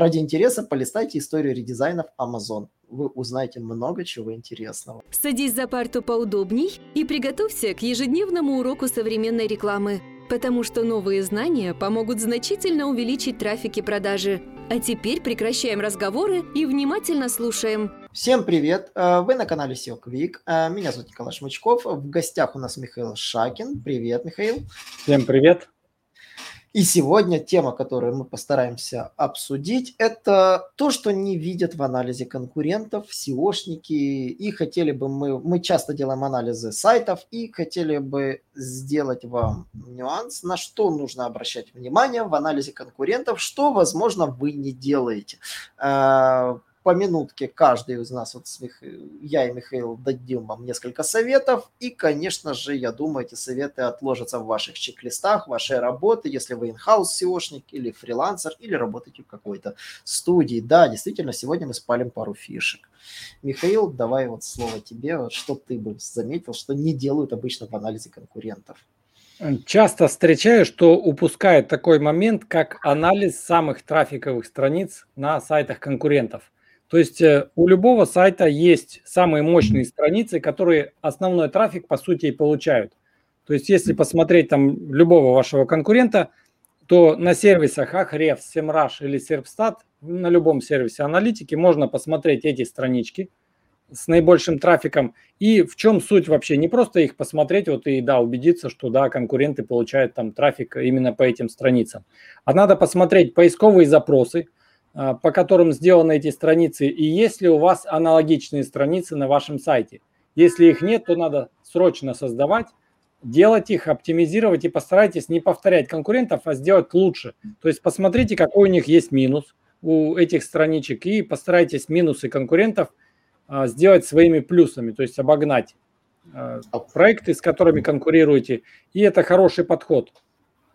Ради интереса полистайте историю редизайнов Amazon. Вы узнаете много чего интересного. Садись за парту поудобней и приготовься к ежедневному уроку современной рекламы, потому что новые знания помогут значительно увеличить трафик и продажи. А теперь прекращаем разговоры и внимательно слушаем. Всем привет! Э, вы на канале SEO Quick. Э, меня зовут Николай Шмычков. В гостях у нас Михаил Шакин. Привет, Михаил. Всем привет. И сегодня тема, которую мы постараемся обсудить, это то, что не видят в анализе конкурентов, SEOшники. И хотели бы мы, мы часто делаем анализы сайтов, и хотели бы сделать вам нюанс, на что нужно обращать внимание в анализе конкурентов, что, возможно, вы не делаете э, по минутке каждый из нас, вот я и Михаил дадим вам несколько советов, и, конечно же, я думаю, эти советы отложатся в ваших чек-листах, вашей работы, если вы инхаус SEOшник или фрилансер, или работаете в какой-то студии. Да, действительно, сегодня мы спалим пару фишек. Михаил, давай вот слово тебе, что ты бы заметил, что не делают обычно в анализе конкурентов. Часто встречаю, что упускают такой момент, как анализ самых трафиковых страниц на сайтах конкурентов – то есть э, у любого сайта есть самые мощные страницы, которые основной трафик по сути и получают. То есть если посмотреть там любого вашего конкурента, то на сервисах Ahrefs, SEMrush или Serpstat, на любом сервисе аналитики можно посмотреть эти странички с наибольшим трафиком. И в чем суть вообще? Не просто их посмотреть вот и да, убедиться, что да, конкуренты получают там трафик именно по этим страницам. А надо посмотреть поисковые запросы – по которым сделаны эти страницы, и есть ли у вас аналогичные страницы на вашем сайте. Если их нет, то надо срочно создавать, делать их, оптимизировать и постарайтесь не повторять конкурентов, а сделать лучше. То есть посмотрите, какой у них есть минус у этих страничек и постарайтесь минусы конкурентов а, сделать своими плюсами, то есть обогнать а, проекты, с которыми конкурируете. И это хороший подход.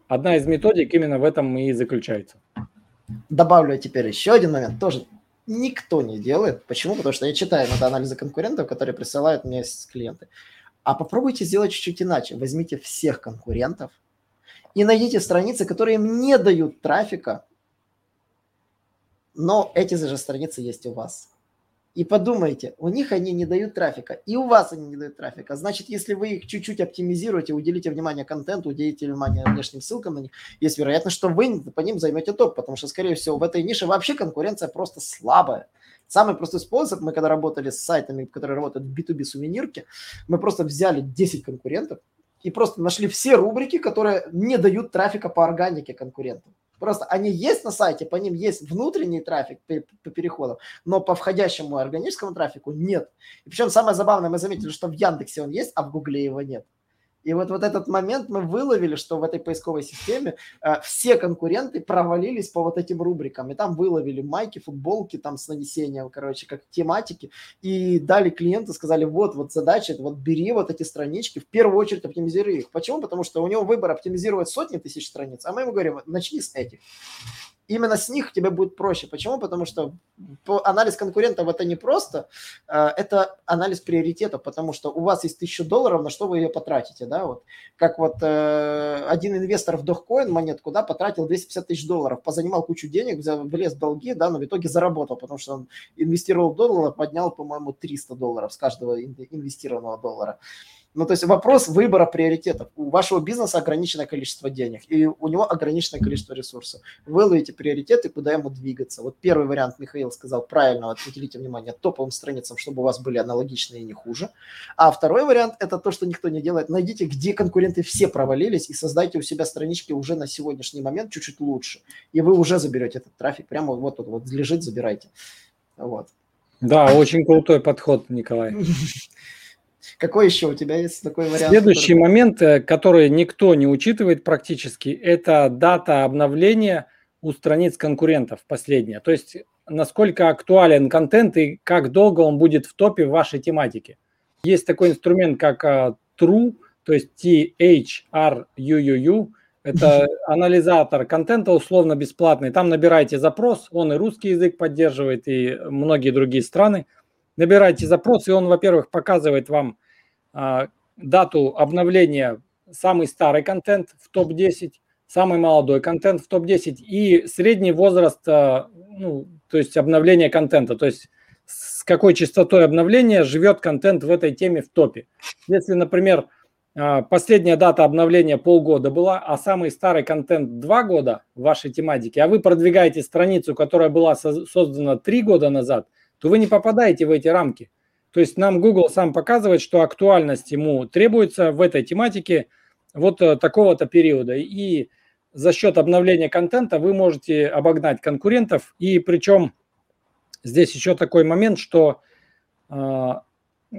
Одна из методик именно в этом и заключается. Добавлю теперь еще один момент, тоже никто не делает. Почему? Потому что я читаю иногда анализы конкурентов, которые присылают мне клиенты. А попробуйте сделать чуть-чуть иначе. Возьмите всех конкурентов и найдите страницы, которые им не дают трафика, но эти же страницы есть у вас и подумайте, у них они не дают трафика, и у вас они не дают трафика. Значит, если вы их чуть-чуть оптимизируете, уделите внимание контенту, уделите внимание внешним ссылкам на них, есть вероятность, что вы по ним займете топ, потому что, скорее всего, в этой нише вообще конкуренция просто слабая. Самый простой способ, мы когда работали с сайтами, которые работают в B2B сувенирке, мы просто взяли 10 конкурентов и просто нашли все рубрики, которые не дают трафика по органике конкурентам. Просто они есть на сайте, по ним есть внутренний трафик по переходам, но по входящему органическому трафику нет. И причем самое забавное, мы заметили, что в Яндексе он есть, а в Гугле его нет. И вот, вот этот момент мы выловили, что в этой поисковой системе э, все конкуренты провалились по вот этим рубрикам. И там выловили майки, футболки там с нанесением, короче, как тематики. И дали клиенту, сказали, вот, вот задача, вот бери вот эти странички, в первую очередь оптимизируй их. Почему? Потому что у него выбор оптимизировать сотни тысяч страниц, а мы ему говорим, начни с этих именно с них тебе будет проще. Почему? Потому что анализ конкурентов это не просто, э, это анализ приоритетов, потому что у вас есть тысяча долларов, на что вы ее потратите, да, вот. Как вот э, один инвестор в Dogecoin монетку, да, потратил 250 тысяч долларов, позанимал кучу денег, влез в долги, да, но в итоге заработал, потому что он инвестировал в доллар, поднял, по-моему, 300 долларов с каждого инвестированного доллара. Ну, то есть вопрос выбора приоритетов. У вашего бизнеса ограниченное количество денег, и у него ограниченное количество ресурсов. Вы ловите приоритеты, куда ему двигаться. Вот первый вариант Михаил сказал правильно, вот уделите внимание топовым страницам, чтобы у вас были аналогичные и не хуже. А второй вариант – это то, что никто не делает. Найдите, где конкуренты все провалились, и создайте у себя странички уже на сегодняшний момент чуть-чуть лучше. И вы уже заберете этот трафик. Прямо вот тут вот лежит, забирайте. Вот. Да, очень крутой подход, Николай. Какой еще у тебя есть такой вариант? Следующий который... момент, э, который никто не учитывает практически, это дата обновления у страниц конкурентов последняя. То есть насколько актуален контент и как долго он будет в топе в вашей тематике. Есть такой инструмент, как uh, True, то есть T-H-R-U-U-U. Это анализатор контента условно бесплатный. Там набираете запрос, он и русский язык поддерживает, и многие другие страны. Набираете запрос, и он, во-первых, показывает вам а, дату обновления самый старый контент в топ-10, самый молодой контент в топ-10 и средний возраст, ну, то есть обновление контента, то есть с какой частотой обновления живет контент в этой теме в топе. Если, например, а, последняя дата обновления полгода была, а самый старый контент два года в вашей тематике, а вы продвигаете страницу, которая была создана три года назад, то вы не попадаете в эти рамки. То есть нам Google сам показывает, что актуальность ему требуется в этой тематике вот э, такого-то периода. И за счет обновления контента вы можете обогнать конкурентов. И причем здесь еще такой момент, что а,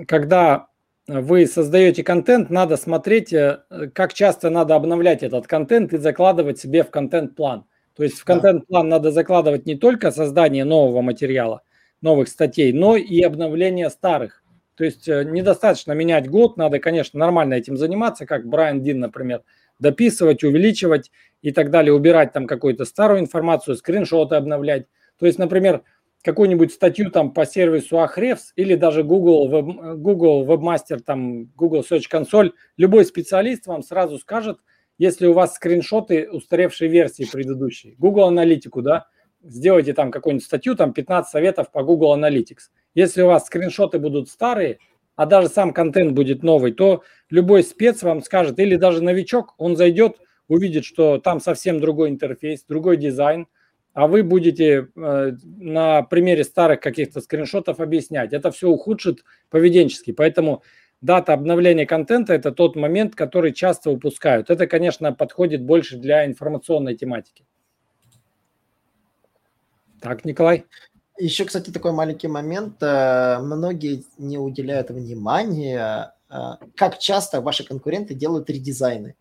когда вы создаете контент, надо смотреть, э, как часто надо обновлять этот контент и закладывать себе в контент-план. То есть в контент-план надо закладывать не только создание нового материала, новых статей, но и обновление старых. То есть э, недостаточно менять год, надо, конечно, нормально этим заниматься, как Брайан Дин, например, дописывать, увеличивать и так далее, убирать там какую-то старую информацию, скриншоты обновлять. То есть, например, какую-нибудь статью там по сервису Ahrefs или даже Google, Web, Google Webmaster, там Google Search Console, любой специалист вам сразу скажет, если у вас скриншоты устаревшей версии предыдущей. Google Аналитику, да, сделайте там какую-нибудь статью, там 15 советов по Google Analytics. Если у вас скриншоты будут старые, а даже сам контент будет новый, то любой спец вам скажет, или даже новичок, он зайдет, увидит, что там совсем другой интерфейс, другой дизайн, а вы будете э, на примере старых каких-то скриншотов объяснять. Это все ухудшит поведенчески. Поэтому дата обновления контента – это тот момент, который часто упускают. Это, конечно, подходит больше для информационной тематики. Так, Николай? Еще, кстати, такой маленький момент. Э, многие не уделяют внимания, э, как часто ваши конкуренты делают редизайны.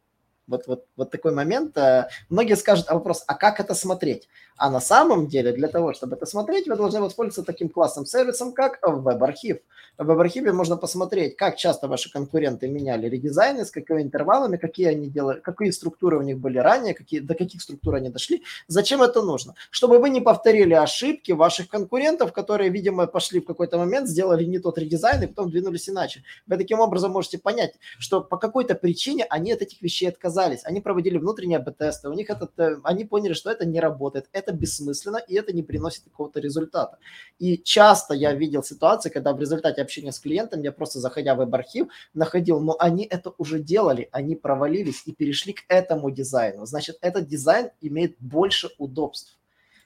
Вот, вот, вот такой момент. Э, многие скажут, а вопрос, а как это смотреть? А на самом деле, для того, чтобы это смотреть, вы должны воспользоваться таким классным сервисом, как веб-архив. В веб-архиве можно посмотреть, как часто ваши конкуренты меняли редизайны, с какими интервалами, какие они делали, какие структуры у них были ранее, какие, до каких структур они дошли. Зачем это нужно? Чтобы вы не повторили ошибки ваших конкурентов, которые, видимо, пошли в какой-то момент, сделали не тот редизайн и потом двинулись иначе. Вы таким образом можете понять, что по какой-то причине они от этих вещей отказались. Они проводили внутренние АБ-тесты, у них этот, э, они поняли, что это не работает, это бессмысленно, и это не приносит какого-то результата. И часто я видел ситуации, когда в результате общения с клиентом я просто, заходя в веб-архив, находил, но они это уже делали, они провалились и перешли к этому дизайну. Значит, этот дизайн имеет больше удобств.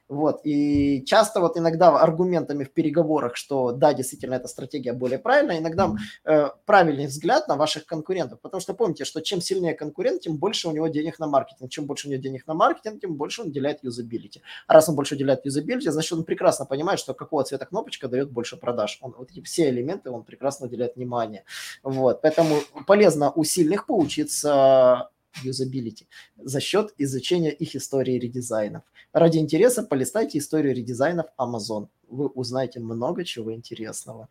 Вот. И часто вот иногда аргументами в переговорах, что да, действительно, эта стратегия более правильная, иногда э, правильный взгляд на ваших конкурентов. Потому что помните, что чем сильнее конкурент, тем больше у него денег на маркетинг. Чем больше у него денег на маркетинг, тем больше он уделяет юзабилити. А раз он больше уделяет юзабилити, значит, он прекрасно понимает, что какого цвета кнопочка дает больше продаж. Он, вот эти все элементы он прекрасно уделяет внимание. Вот. Поэтому полезно у сильных поучиться юзабилити за счет изучения их истории редизайнов. Ради интереса полистайте историю редизайнов Amazon. Вы узнаете много чего интересного.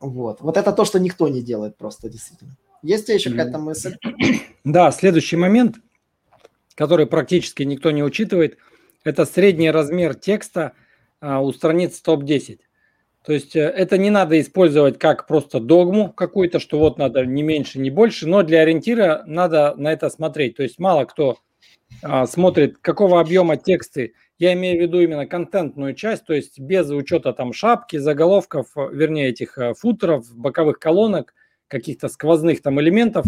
Вот. Вот это то, что никто не делает просто, действительно. Есть ли еще какая-то мысль? Да, следующий момент, который практически никто не учитывает, это средний размер текста а, у страниц топ-10. То есть э, это не надо использовать как просто догму какую-то, что вот надо не меньше, не больше, но для ориентира надо на это смотреть. То есть мало кто а, смотрит, какого объема тексты. Я имею в виду именно контентную часть, то есть без учета там шапки, заголовков, вернее этих э, футеров, боковых колонок, каких-то сквозных там элементов.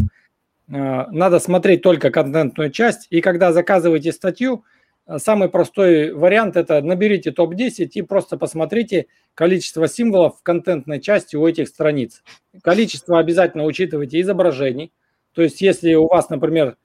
Надо смотреть только контентную часть. И когда заказываете статью, э, самый простой вариант это наберите топ-10 и просто посмотрите количество символов в контентной части у этих страниц. Количество обязательно учитывайте изображений. То есть если у вас, например,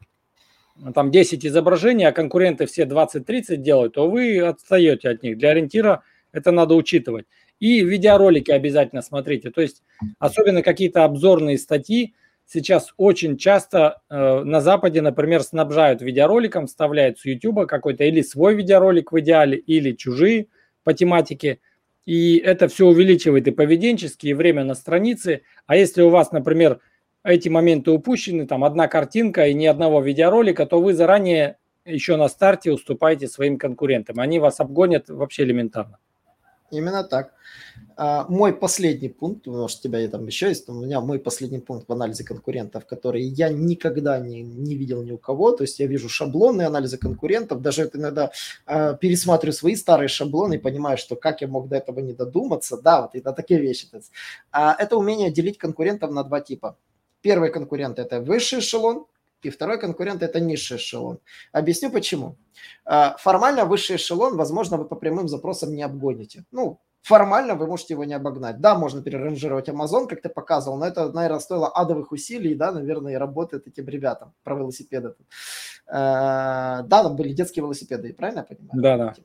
там 10 изображений, а конкуренты все 20-30 делают, то вы отстаете от них. Для ориентира это надо учитывать. И видеоролики обязательно смотрите. То есть особенно какие-то обзорные статьи сейчас очень часто э, на Западе, например, снабжают видеороликом, вставляют с YouTube какой-то или свой видеоролик в идеале, или чужие по тематике. И это все увеличивает и поведенческие, и время на странице. А если у вас, например, эти моменты упущены, там одна картинка и ни одного видеоролика, то вы заранее еще на старте уступаете своим конкурентам. Они вас обгонят вообще элементарно. Именно так. А, мой последний пункт, может, у тебя там еще есть, у меня мой последний пункт в анализе конкурентов, который я никогда не, не видел ни у кого, то есть я вижу шаблоны анализа конкурентов, даже иногда э, пересматриваю свои старые шаблоны и понимаю, что как я мог до этого не додуматься, да, вот это такие вещи. А, это умение делить конкурентов на два типа. Первый конкурент – это высший эшелон, и второй конкурент – это низший эшелон. Объясню почему. А, формально высший эшелон, возможно, вы по прямым запросам не обгоните. Ну, формально вы можете его не обогнать. Да, можно переранжировать Amazon, как ты показывал, но это, наверное, стоило адовых усилий, да, наверное, и работает этим ребятам про велосипеды. А, да, там были детские велосипеды, правильно я понимаю? Да, да.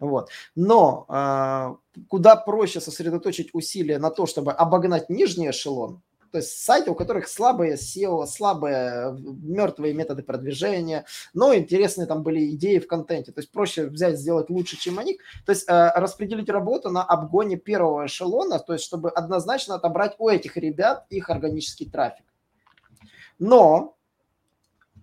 Вот. Но э, куда проще сосредоточить усилия на то, чтобы обогнать нижний эшелон, то есть сайты, у которых слабые SEO, слабые мертвые методы продвижения, но интересные там были идеи в контенте. То есть проще взять, сделать лучше, чем они. То есть э, распределить работу на обгоне первого эшелона, то есть чтобы однозначно отобрать у этих ребят их органический трафик. Но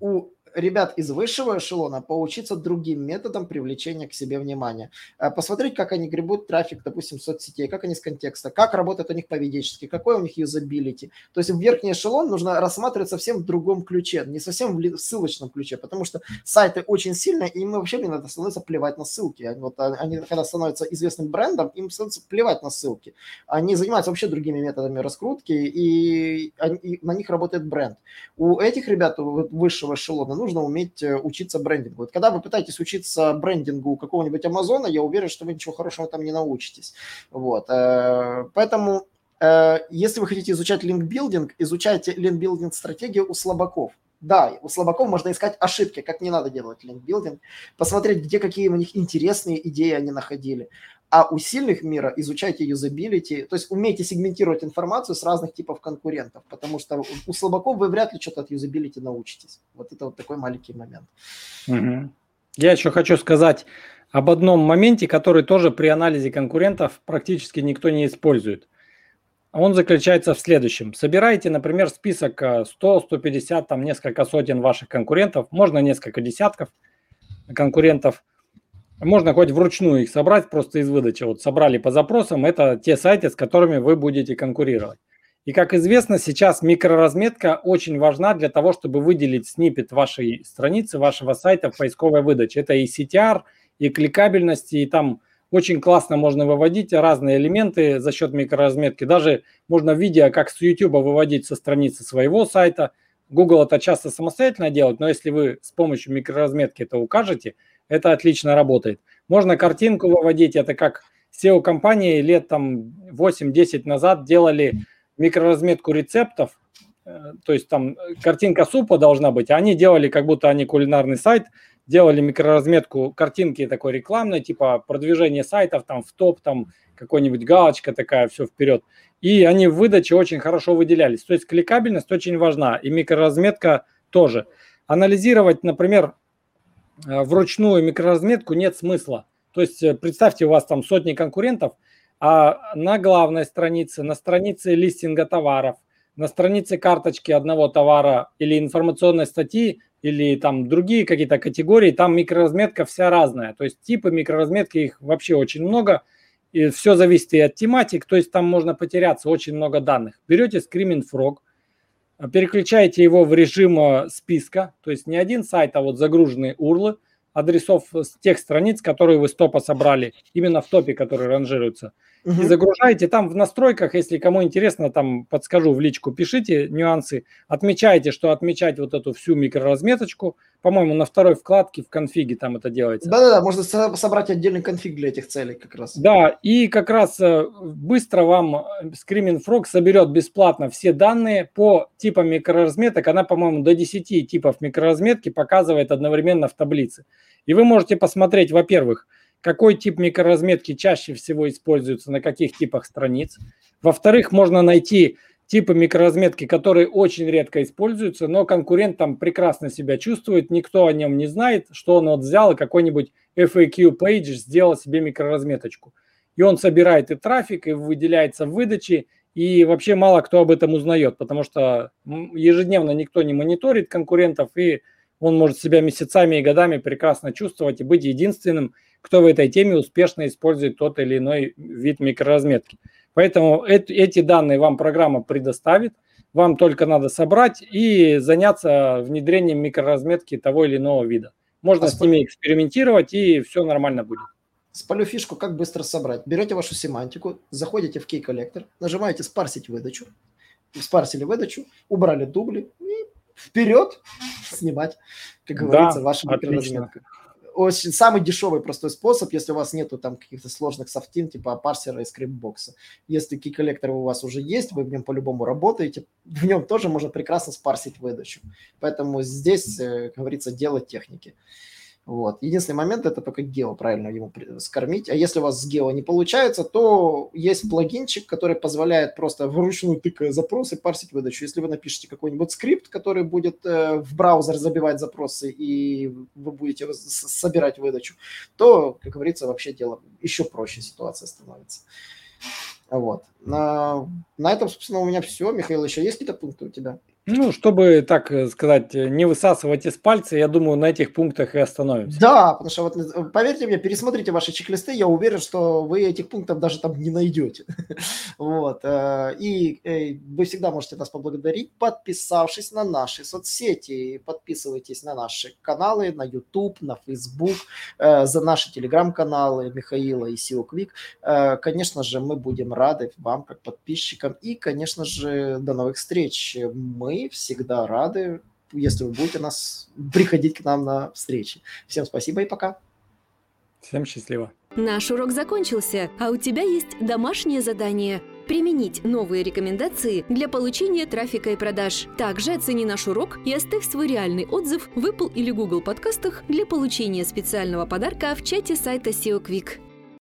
у ребят из высшего эшелона поучиться другим методам привлечения к себе внимания. Э, посмотреть, как они гребут трафик, допустим, соцсетей, как они с контекста, как работает у них поведенчески, какой у них юзабилити. То есть в верхний эшелон нужно рассматривать совсем в другом ключе, не совсем в ссылочном ключе, потому что сайты очень сильно, и им вообще иногда становится плевать на ссылки. Они, вот, а, они когда становятся известным брендом, им становится плевать на ссылки. Они занимаются вообще другими методами раскрутки, и, и на них работает бренд. У этих ребят, высшего эшелона, нужно уметь э, учиться брендингу. Вот когда вы пытаетесь учиться брендингу какого-нибудь Амазона, я уверен, что вы ничего хорошего там не научитесь. Вот. Э, поэтому э, если вы хотите изучать линкбилдинг, изучайте линкбилдинг стратегию у слабаков. Да, у слабаков можно искать ошибки, как не надо делать линкбилдинг, посмотреть, где какие у них интересные идеи они находили. А у сильных мира изучайте юзабилити, то есть умейте сегментировать информацию с разных типов конкурентов, потому что у слабаков вы вряд ли что-то от юзабилити научитесь. Вот это вот такой маленький момент. Угу. Я еще хочу сказать об одном моменте, который тоже при анализе конкурентов практически никто не использует. Он заключается в следующем. Собирайте, например, список 100, 150, там несколько сотен ваших конкурентов, можно несколько десятков конкурентов – можно хоть вручную их собрать просто из выдачи. Вот собрали по запросам, это те сайты, с которыми вы будете конкурировать. И как известно, сейчас микроразметка очень важна для того, чтобы выделить снипет вашей страницы, вашего сайта в поисковой выдаче. Это и CTR, и кликабельность, и там очень классно можно выводить разные элементы за счет микроразметки. Даже можно видео, как с YouTube выводить со страницы своего сайта. Google это часто самостоятельно делает, но если вы с помощью микроразметки это укажете – это отлично работает. Можно картинку выводить, это как SEO-компании лет там 8-10 назад делали микроразметку рецептов, э, то есть там картинка супа должна быть, а они делали, как будто они кулинарный сайт, делали микроразметку картинки такой рекламной, типа продвижение сайтов там в топ, там какой-нибудь галочка такая, все вперед. И они в выдаче очень хорошо выделялись. То есть кликабельность очень важна, и микроразметка тоже. Анализировать, например, Э, вручную микроразметку нет смысла. То есть э, представьте, у вас там сотни конкурентов, а на главной странице, на странице листинга товаров, на странице карточки одного товара или информационной статьи, или там другие какие-то категории, там микроразметка вся разная. То есть типы микроразметки, их вообще очень много, и все зависит и от тематик, то есть там можно потеряться, очень много данных. Берете Screaming Frog, переключаете его в режим э, списка, то есть не один сайт, а вот загруженные урлы адресов с тех страниц, которые вы с топа собрали, именно в топе, которые ранжируются – Угу. И загружаете там в настройках, если кому интересно, там подскажу в личку, пишите нюансы, отмечайте, что отмечать вот эту всю микроразметочку. По-моему, на второй вкладке в конфиге там это делается. Да-да-да, можно собрать отдельный конфиг для этих целей как раз. Да, и как раз э, быстро вам э, Screaming Frog соберет бесплатно все данные по типам микроразметок. Она, по-моему, до 10 типов микроразметки показывает одновременно в таблице. И вы можете посмотреть, во-первых, какой тип микроразметки чаще всего используется на каких типах страниц. Во-вторых, можно найти типы микроразметки, которые очень редко используются, но конкурент там прекрасно себя чувствует, никто о нем не знает, что он вот взял и какой-нибудь FAQ page сделал себе микроразметочку. И он собирает и трафик, и выделяется в выдаче, и вообще мало кто об этом узнает, потому что ежедневно никто не мониторит конкурентов, и он может себя месяцами и годами прекрасно чувствовать и быть единственным, кто в этой теме успешно использует тот или иной вид микроразметки. Поэтому эти данные вам программа предоставит, вам только надо собрать и заняться внедрением микроразметки того или иного вида. Можно а с ними экспериментировать, и все нормально будет. Спалю фишку, как быстро собрать. Берете вашу семантику, заходите в Key Collector, нажимаете «Спарсить выдачу», спарсили выдачу, убрали дубли и вперед снимать, как говорится, да, ваша микроразметка очень, самый дешевый простой способ, если у вас нету там каких-то сложных софтин, типа парсера и ScrapeBox а. Если Key Collector у вас уже есть, вы в нем по-любому работаете, в нем тоже можно прекрасно спарсить выдачу. Поэтому здесь, э, как говорится, дело техники. Вот. Единственный момент это только гео правильно ему скормить. А если у вас с гео не получается, то есть плагинчик, который позволяет просто вручную тыкая запросы парсить выдачу. Если вы напишете какой-нибудь скрипт, который будет э, в браузер забивать запросы и вы будете собирать выдачу, то, как говорится, вообще дело еще проще ситуация становится. Вот. На, на этом, собственно, у меня все. Михаил, еще есть какие-то пункты у тебя? Ну, чтобы, так э, сказать, э, не высасывать из пальца, я думаю, на этих пунктах и остановимся. Да, потому что вот э, поверьте мне, пересмотрите ваши чек-листы, я уверен, что вы этих пунктов даже там не найдете. Вот. И вы всегда можете нас поблагодарить, подписавшись на наши соцсети. Подписывайтесь на наши каналы, на YouTube, на Facebook, за наши телеграм-каналы Михаила и SEO Quick. Конечно же, мы будем рады вам, как подписчикам. И, конечно же, до новых встреч. Мы мы всегда рады, если вы будете нас приходить к нам на встречи. Всем спасибо и пока. Всем счастливо. Наш урок закончился, а у тебя есть домашнее задание – применить новые рекомендации для получения трафика и продаж. Также оцени наш урок и оставь свой реальный отзыв в Apple или Google подкастах для получения специального подарка в чате сайта SEO Quick.